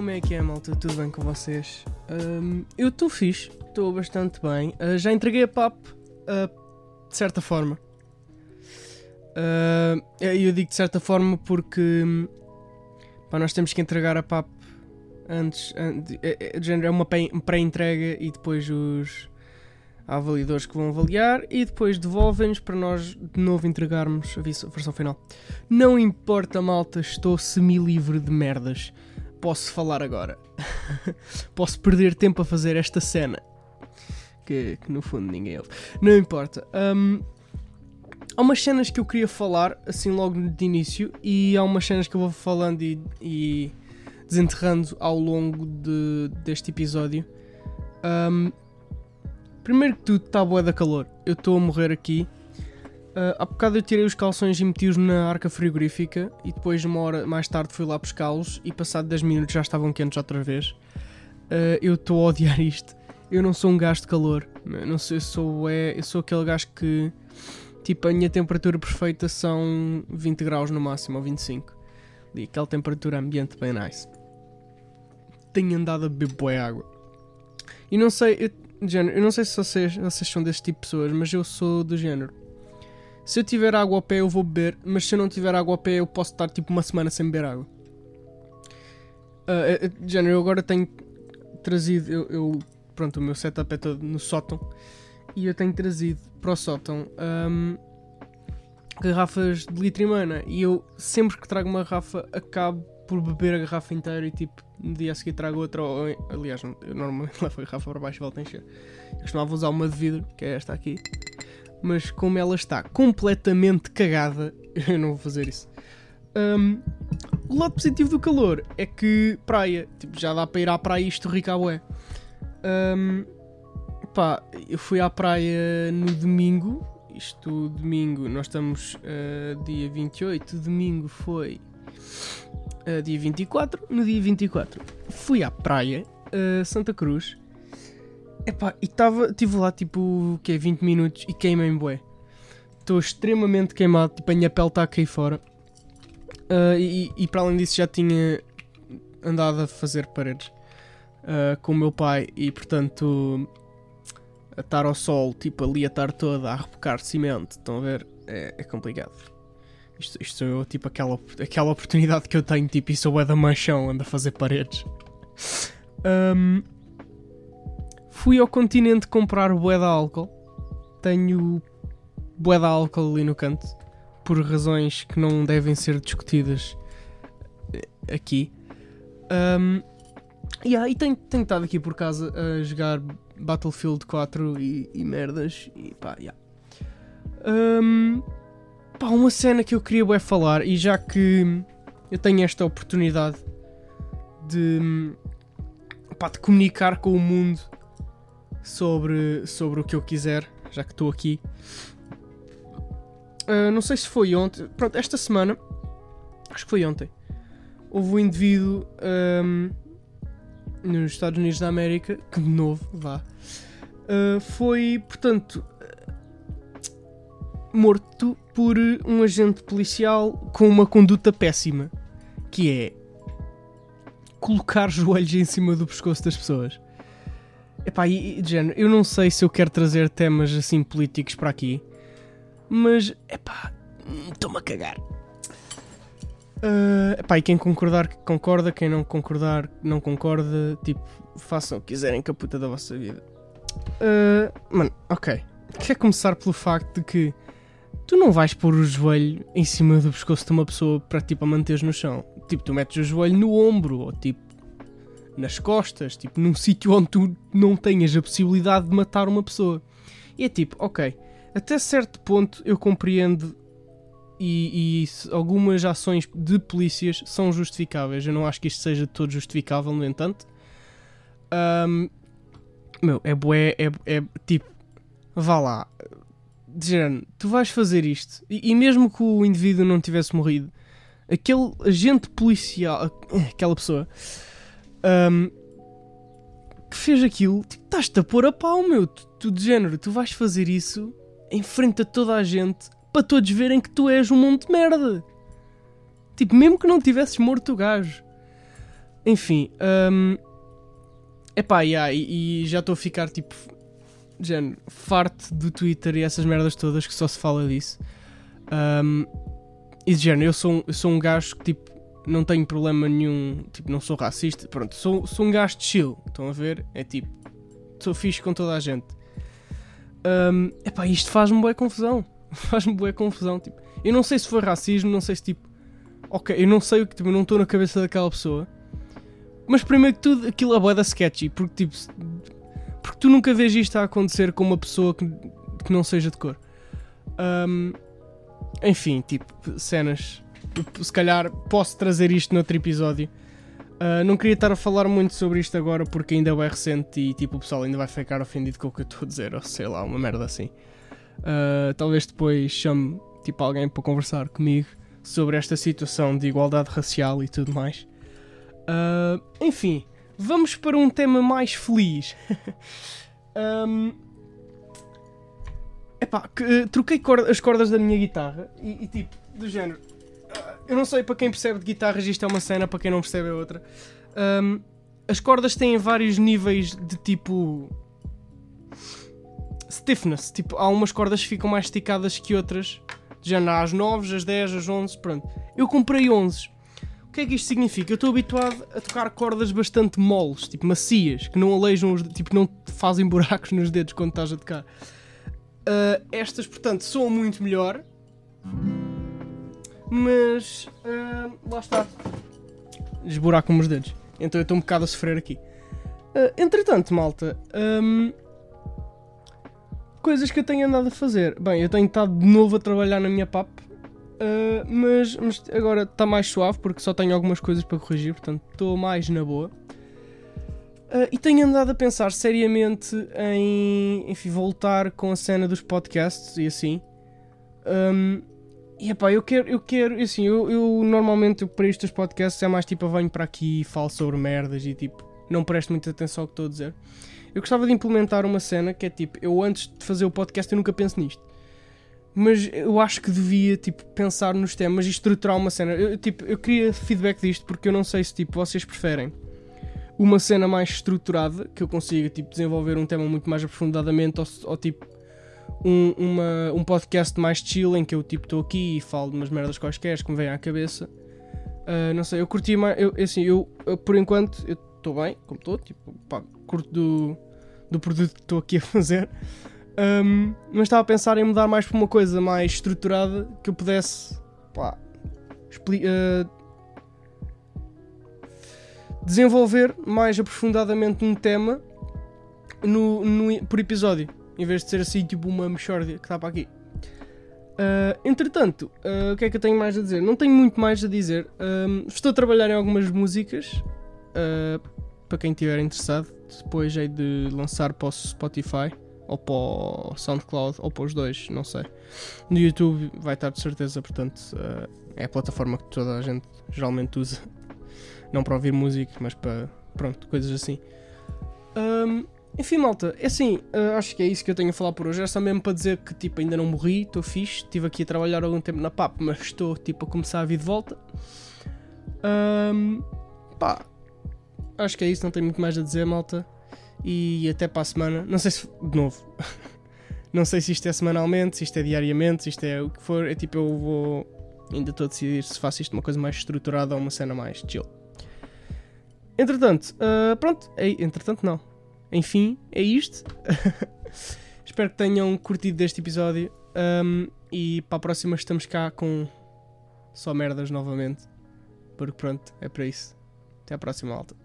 como é que é, malta? Tudo bem com vocês? Um, eu estou fixe, estou bastante bem. Uh, já entreguei a PAP, uh, de certa forma. Uh, eu digo de certa forma porque pá, nós temos que entregar a PAP antes. antes é, é, é uma pré-entrega e depois os há avaliadores que vão avaliar e depois devolvem-nos para nós de novo entregarmos a versão final. Não importa, malta, estou semi-livre de merdas. Posso falar agora. Posso perder tempo a fazer esta cena. Que, que no fundo ninguém ouve. Não importa. Um, há umas cenas que eu queria falar, assim logo de início, e há umas cenas que eu vou falando e, e desenterrando ao longo de, deste episódio. Um, Primeiro que tudo, está boa da calor. Eu estou a morrer aqui. Uh, há bocado eu tirei os calções e meti-os na arca frigorífica e depois, uma hora mais tarde, fui lá buscá-los e, passado 10 minutos, já estavam quentes outra vez. Uh, eu estou a odiar isto. Eu não sou um gajo de calor. Eu não sei, eu sou, é, eu sou aquele gajo que, tipo, a minha temperatura perfeita são 20 graus no máximo, ou 25. E aquela temperatura ambiente bem nice. Tenho andado a beber boa água. E não sei, eu, género, eu não sei se vocês, vocês são desse tipo de pessoas, mas eu sou do género. Se eu tiver água ao pé, eu vou beber, mas se eu não tiver água ao pé, eu posso estar tipo uma semana sem beber água. Uh, uh, eu agora tenho trazido. Eu, eu, pronto, o meu setup é todo no sótão e eu tenho trazido para o sótão um, garrafas de litro e mana. E eu sempre que trago uma garrafa acabo por beber a garrafa inteira e tipo no dia a seguir trago outra. Ou, aliás, eu normalmente levo a garrafa para baixo e volto a encher. Eu costumava usar uma de vidro, que é esta aqui. Mas como ela está completamente cagada, eu não vou fazer isso. Um, o lado positivo do calor é que praia, tipo, já dá para ir à praia e estorricar bué. Um, pá, eu fui à praia no domingo. Isto, domingo, nós estamos uh, dia 28. Domingo foi uh, dia 24. No dia 24 fui à praia, uh, Santa Cruz. Epá, e estava, estive lá tipo, o quê, 20 minutos e queimei-me bué. Estou extremamente queimado, tipo, a minha pele está a cair fora. Uh, e, e, para além disso já tinha andado a fazer paredes uh, com o meu pai e portanto a estar ao sol, tipo ali a estar toda a rebocar cimento, estão a ver? É, é complicado. Isto, isto sou eu, tipo, aquela, aquela oportunidade que eu tenho, tipo, e sou é da manchão, ando a fazer paredes. Um, fui ao continente comprar bué de álcool. Tenho bué de álcool ali no canto. Por razões que não devem ser discutidas eh, aqui. Um, yeah, e tenho, tenho estado aqui por casa a jogar Battlefield 4 e, e merdas. E pá, yeah. Um, Pá, uma cena que eu queria é falar, e já que eu tenho esta oportunidade de, pá, de comunicar com o mundo sobre, sobre o que eu quiser, já que estou aqui. Uh, não sei se foi ontem, pronto, esta semana, acho que foi ontem, houve um indivíduo um, nos Estados Unidos da América, que de novo, vá, uh, foi, portanto, morto por um agente policial com uma conduta péssima, que é colocar joelhos em cima do pescoço das pessoas. Epá, e, de género, eu não sei se eu quero trazer temas assim políticos para aqui, mas epá, estou-me a cagar. Uh, epá, e quem concordar concorda, quem não concordar não concorda, tipo, façam o que quiserem com a puta da vossa vida. Uh, mano, ok. Quer começar pelo facto de que tu não vais pôr o joelho em cima do pescoço de uma pessoa para tipo a manteres no chão. Tipo, tu metes o joelho no ombro ou tipo nas costas, tipo num sítio onde tu não tenhas a possibilidade de matar uma pessoa. E é tipo, ok, até certo ponto eu compreendo e, e, algumas ações de polícias são justificáveis. Eu não acho que isto seja todo justificável, no entanto. Um, meu, é bué, é, é tipo, vá lá, de tu vais fazer isto, e, e, mesmo que o indivíduo não tivesse morrido, aquele agente policial, aquela pessoa um, que fez aquilo, tipo, estás-te a pôr a pau, meu. Tu, tu, de género, tu vais fazer isso em frente a toda a gente para todos verem que tu és um monte de merda. Tipo, mesmo que não tivesses morto o gajo. enfim, um, epá, yeah, e, e já estou a ficar tipo, género, farto do Twitter e essas merdas todas que só se fala disso. Um, e de género, eu sou, eu sou um gajo que tipo, não tenho problema nenhum, tipo, não sou racista, pronto, sou, sou um gajo de chill, estão a ver? É tipo, sou fixe com toda a gente. Um, epá, isto faz-me boa confusão. faz-me boa confusão, tipo, eu não sei se foi racismo, não sei se tipo, ok, eu não sei o que, tipo, eu não estou na cabeça daquela pessoa. Mas primeiro que tudo, aquilo é boa da sketchy, porque tipo, porque tu nunca vês isto a acontecer com uma pessoa que, que não seja de cor. Um, enfim, tipo, cenas. Se calhar posso trazer isto noutro episódio. Uh, não queria estar a falar muito sobre isto agora porque ainda é recente e tipo, o pessoal ainda vai ficar ofendido com o que eu estou a dizer, ou sei lá, uma merda assim. Uh, talvez depois chame tipo, alguém para conversar comigo sobre esta situação de igualdade racial e tudo mais. Uh, enfim, vamos para um tema mais feliz. um, epá, que, uh, troquei corda, as cordas da minha guitarra e, e, tipo, do género. Eu não sei para quem percebe de guitarras, isto é uma cena, para quem não percebe é outra. Um, as cordas têm vários níveis de tipo. Stiffness. Tipo, há umas cordas que ficam mais esticadas que outras. Já há as 9, as 10, as 11, pronto. Eu comprei 11 o que é que isto significa? Eu estou habituado a tocar cordas bastante moles, tipo macias, que não alejam os tipo não fazem buracos nos dedos quando estás a tocar. Uh, estas, portanto, soam muito melhor, mas uh, lá está. Esburacam-me os dedos. Então eu estou um bocado a sofrer aqui. Uh, entretanto, malta, um, coisas que eu tenho andado a fazer. Bem, eu tenho estado de novo a trabalhar na minha PAP Uh, mas, mas, agora está mais suave porque só tenho algumas coisas para corrigir, portanto estou mais na boa. Uh, e tenho andado a pensar seriamente em enfim, voltar com a cena dos podcasts e assim. Um, e epá, eu quero, eu quero, assim, eu, eu normalmente para estes podcasts é mais tipo, eu venho para aqui e falo sobre merdas e tipo, não presto muita atenção ao que estou a dizer. Eu gostava de implementar uma cena que é tipo, eu antes de fazer o podcast eu nunca penso nisto mas eu acho que devia tipo pensar nos temas e estruturar uma cena. Eu, tipo, eu queria feedback disto porque eu não sei se tipo vocês preferem uma cena mais estruturada que eu consiga tipo desenvolver um tema muito mais aprofundadamente ou, ou tipo um, uma, um podcast mais chill em que eu tipo estou aqui e falo de umas merdas quaisquer que me vêm à cabeça. Uh, não sei, eu curti mais. Eu, assim, eu, eu por enquanto eu estou bem, como estou, tipo, pá, curto do, do produto que estou aqui a fazer. Um, mas estava a pensar em mudar mais para uma coisa mais estruturada que eu pudesse pá, uh, desenvolver mais aprofundadamente um tema no, no, por episódio, em vez de ser assim tipo uma mexórdia que está para aqui. Uh, entretanto, uh, o que é que eu tenho mais a dizer? Não tenho muito mais a dizer. estou a trabalhar em algumas músicas para quem estiver interessado. Depois hei de lançar para o Spotify ou para o SoundCloud, ou para os dois, não sei. No YouTube vai estar de certeza, portanto, uh, é a plataforma que toda a gente geralmente usa. Não para ouvir música, mas para, pronto, coisas assim. Um, enfim, malta, é assim, uh, acho que é isso que eu tenho a falar por hoje. É só mesmo para dizer que, tipo, ainda não morri, estou fixe. Estive aqui a trabalhar algum tempo na PAP, mas estou, tipo, a começar a vir de volta. Um, pá, acho que é isso, não tenho muito mais a dizer, malta e até para a semana. Não sei se, de novo, não sei se isto é semanalmente, se isto é diariamente, se isto é o que for. É tipo, eu vou. Ainda estou a decidir se faço isto uma coisa mais estruturada ou uma cena mais chill. Entretanto, uh, pronto, é, entretanto não. Enfim, é isto. Espero que tenham curtido deste episódio. Um, e para a próxima estamos cá com só merdas novamente. Porque pronto, é para isso. Até à próxima alta.